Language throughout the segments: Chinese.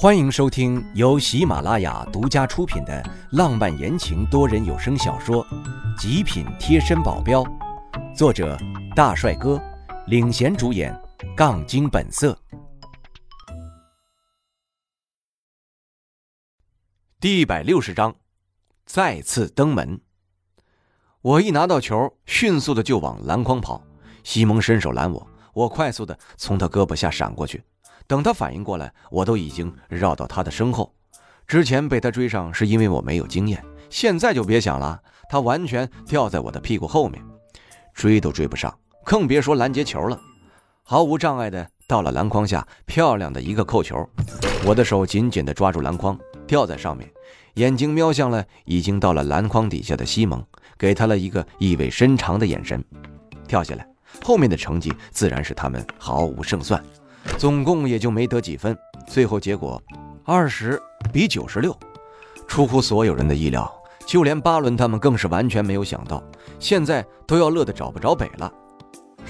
欢迎收听由喜马拉雅独家出品的浪漫言情多人有声小说《极品贴身保镖》，作者大帅哥领衔主演，杠精本色。第一百六十章，再次登门。我一拿到球，迅速的就往篮筐跑。西蒙伸手拦我，我快速的从他胳膊下闪过去。等他反应过来，我都已经绕到他的身后。之前被他追上是因为我没有经验，现在就别想了。他完全掉在我的屁股后面，追都追不上，更别说拦截球了。毫无障碍的到了篮筐下，漂亮的一个扣球。我的手紧紧的抓住篮筐，吊在上面，眼睛瞄向了已经到了篮筐底下的西蒙，给他了一个意味深长的眼神。跳下来，后面的成绩自然是他们毫无胜算。总共也就没得几分，最后结果二十比九十六，出乎所有人的意料，就连巴伦他们更是完全没有想到，现在都要乐得找不着北了。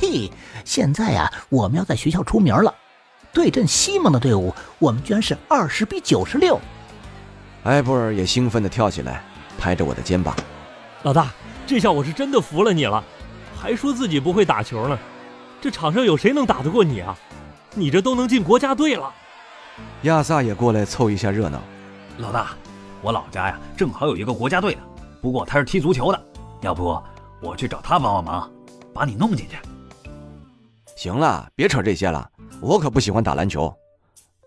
嘿，现在呀，我们要在学校出名了，对阵西蒙的队伍，我们居然是二十比九十六。埃布尔也兴奋地跳起来，拍着我的肩膀：“老大，这下我是真的服了你了，还说自己不会打球呢，这场上有谁能打得过你啊？”你这都能进国家队了，亚萨也过来凑一下热闹。老大，我老家呀正好有一个国家队的，不过他是踢足球的，要不我去找他帮帮忙，把你弄进去。行了，别扯这些了，我可不喜欢打篮球。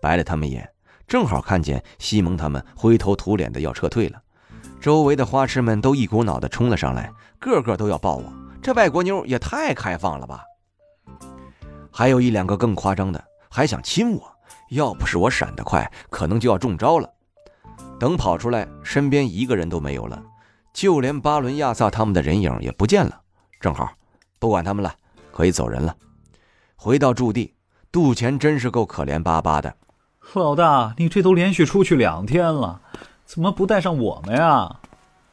白了他们一眼，正好看见西蒙他们灰头土脸的要撤退了，周围的花痴们都一股脑的冲了上来，个个都要抱我。这外国妞也太开放了吧！还有一两个更夸张的，还想亲我。要不是我闪得快，可能就要中招了。等跑出来，身边一个人都没有了，就连巴伦、亚萨他们的人影也不见了。正好，不管他们了，可以走人了。回到驻地，杜钱真是够可怜巴巴的。老大，你这都连续出去两天了，怎么不带上我们呀？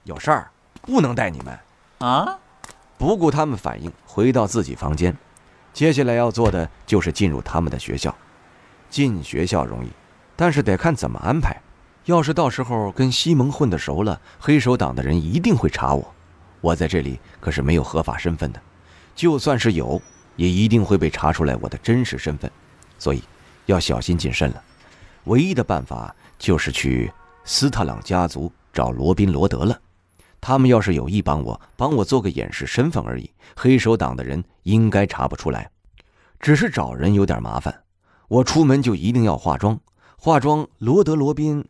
有事儿，不能带你们。啊？不顾他们反应，回到自己房间。接下来要做的就是进入他们的学校。进学校容易，但是得看怎么安排。要是到时候跟西蒙混得熟了，黑手党的人一定会查我。我在这里可是没有合法身份的，就算是有，也一定会被查出来我的真实身份。所以要小心谨慎了。唯一的办法就是去斯特朗家族找罗宾·罗德了。他们要是有意帮我，帮我做个掩饰身份而已，黑手党的人应该查不出来。只是找人有点麻烦，我出门就一定要化妆，化妆罗德罗宾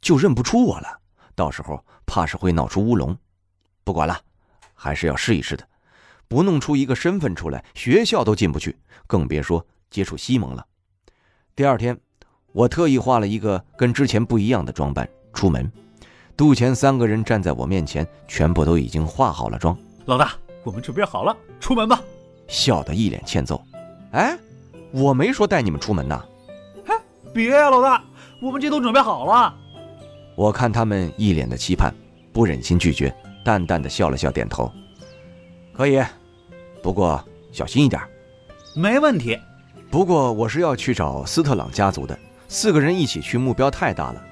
就认不出我了，到时候怕是会闹出乌龙。不管了，还是要试一试的，不弄出一个身份出来，学校都进不去，更别说接触西蒙了。第二天，我特意化了一个跟之前不一样的装扮出门。杜钱三个人站在我面前，全部都已经化好了妆。老大，我们准备好了，出门吧！笑得一脸欠揍。哎，我没说带你们出门呐。哎，别呀，老大，我们这都准备好了。我看他们一脸的期盼，不忍心拒绝，淡淡的笑了笑，点头。可以，不过小心一点。没问题。不过我是要去找斯特朗家族的，四个人一起去，目标太大了。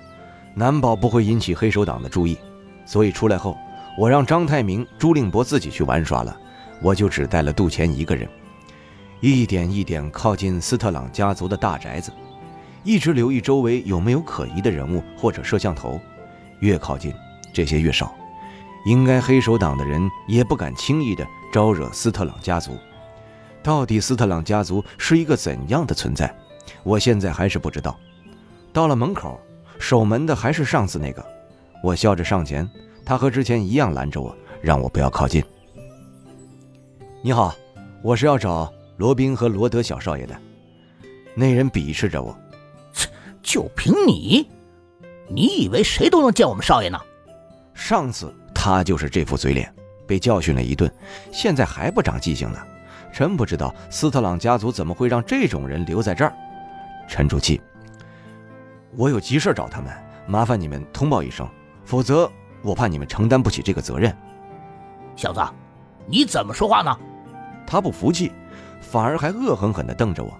难保不会引起黑手党的注意，所以出来后，我让张泰明、朱令博自己去玩耍了，我就只带了杜钱一个人，一点一点靠近斯特朗家族的大宅子，一直留意周围有没有可疑的人物或者摄像头，越靠近这些越少，应该黑手党的人也不敢轻易的招惹斯特朗家族。到底斯特朗家族是一个怎样的存在，我现在还是不知道。到了门口。守门的还是上次那个，我笑着上前，他和之前一样拦着我，让我不要靠近。你好，我是要找罗宾和罗德小少爷的。那人鄙视着我，切，就凭你，你以为谁都能见我们少爷呢？上次他就是这副嘴脸，被教训了一顿，现在还不长记性呢。真不知道斯特朗家族怎么会让这种人留在这儿。沉住气。我有急事找他们，麻烦你们通报一声，否则我怕你们承担不起这个责任。小子，你怎么说话呢？他不服气，反而还恶狠狠地瞪着我。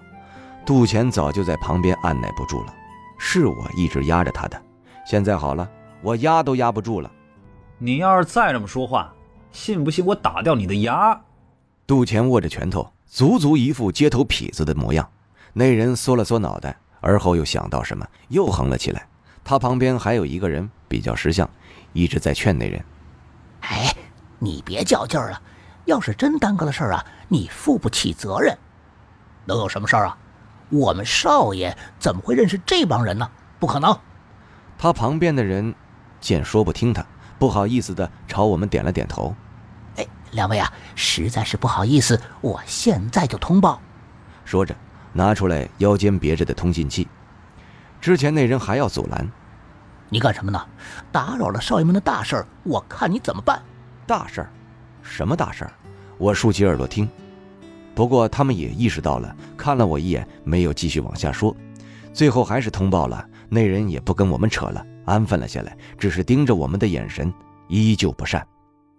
杜钱早就在旁边按耐不住了，是我一直压着他的，现在好了，我压都压不住了。你要是再这么说话，信不信我打掉你的牙？杜钱握着拳头，足足一副街头痞子的模样。那人缩了缩脑袋，而后又想到什么，又横了起来。他旁边还有一个人比较识相，一直在劝那人：“哎，你别较劲儿了，要是真耽搁了事儿啊，你负不起责任。能有什么事儿啊？我们少爷怎么会认识这帮人呢？不可能。”他旁边的人见说不听他，不好意思的朝我们点了点头。哎，两位啊，实在是不好意思，我现在就通报。说着，拿出来腰间别着的通信器。之前那人还要阻拦。你干什么呢？打扰了少爷们的大事儿，我看你怎么办。大事儿？什么大事儿？我竖起耳朵听。不过他们也意识到了，看了我一眼，没有继续往下说。最后还是通报了，那人也不跟我们扯了，安分了下来，只是盯着我们的眼神依旧不善。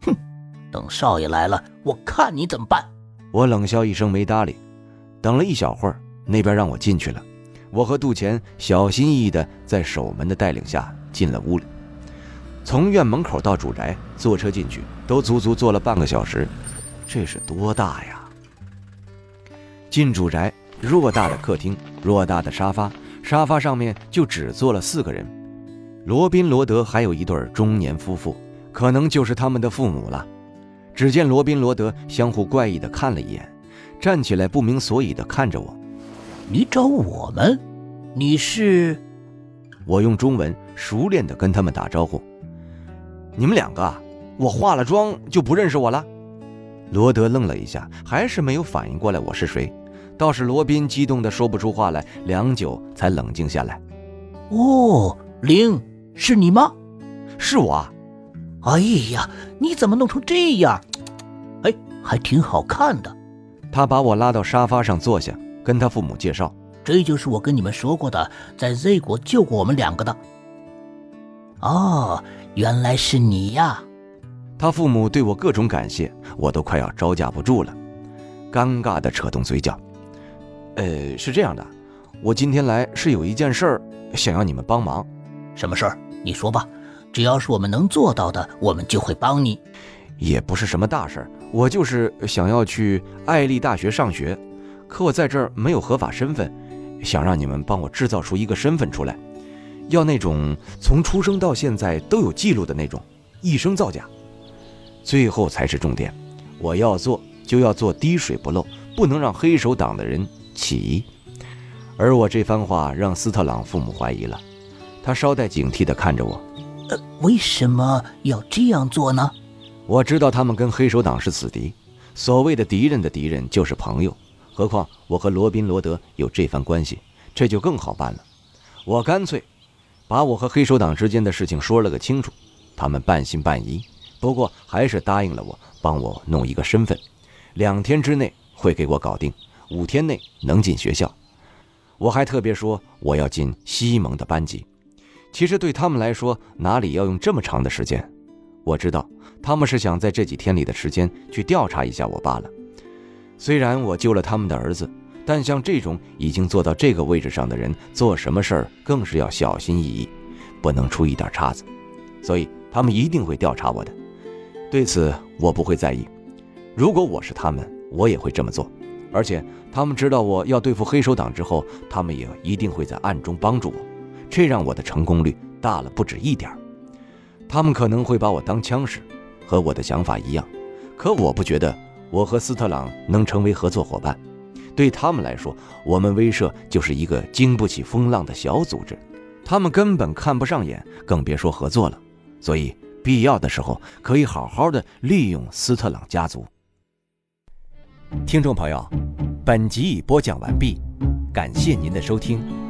哼，等少爷来了，我看你怎么办。我冷笑一声，没搭理。等了一小会儿，那边让我进去了。我和杜钱小心翼翼地在守门的带领下。进了屋里，从院门口到主宅，坐车进去都足足坐了半个小时，这是多大呀！进主宅，偌大的客厅，偌大的沙发，沙发上面就只坐了四个人，罗宾、罗德还有一对中年夫妇，可能就是他们的父母了。只见罗宾、罗德相互怪异地看了一眼，站起来不明所以的看着我：“你找我们？你是？”我用中文熟练的跟他们打招呼：“你们两个，我化了妆就不认识我了？”罗德愣了一下，还是没有反应过来我是谁。倒是罗宾激动的说不出话来，良久才冷静下来：“哦，灵，是你吗？是我。哎呀，你怎么弄成这样？哎，还挺好看的。”他把我拉到沙发上坐下，跟他父母介绍。这就是我跟你们说过的，在 Z 国救过我们两个的。哦，原来是你呀！他父母对我各种感谢，我都快要招架不住了，尴尬的扯动嘴角。呃，是这样的，我今天来是有一件事儿想要你们帮忙。什么事儿？你说吧，只要是我们能做到的，我们就会帮你。也不是什么大事儿，我就是想要去艾丽大学上学，可我在这儿没有合法身份。想让你们帮我制造出一个身份出来，要那种从出生到现在都有记录的那种，一生造假。最后才是重点，我要做就要做滴水不漏，不能让黑手党的人起疑。而我这番话让斯特朗父母怀疑了，他稍带警惕地看着我。呃，为什么要这样做呢？我知道他们跟黑手党是死敌，所谓的敌人的敌人就是朋友。何况我和罗宾罗德有这番关系，这就更好办了。我干脆把我和黑手党之间的事情说了个清楚，他们半信半疑，不过还是答应了我，帮我弄一个身份，两天之内会给我搞定，五天内能进学校。我还特别说我要进西蒙的班级。其实对他们来说，哪里要用这么长的时间？我知道他们是想在这几天里的时间去调查一下我罢了。虽然我救了他们的儿子，但像这种已经做到这个位置上的人，做什么事儿更是要小心翼翼，不能出一点岔子。所以他们一定会调查我的。对此我不会在意。如果我是他们，我也会这么做。而且他们知道我要对付黑手党之后，他们也一定会在暗中帮助我，这让我的成功率大了不止一点儿。他们可能会把我当枪使，和我的想法一样。可我不觉得。我和斯特朗能成为合作伙伴，对他们来说，我们威慑就是一个经不起风浪的小组织，他们根本看不上眼，更别说合作了。所以，必要的时候可以好好的利用斯特朗家族。听众朋友，本集已播讲完毕，感谢您的收听。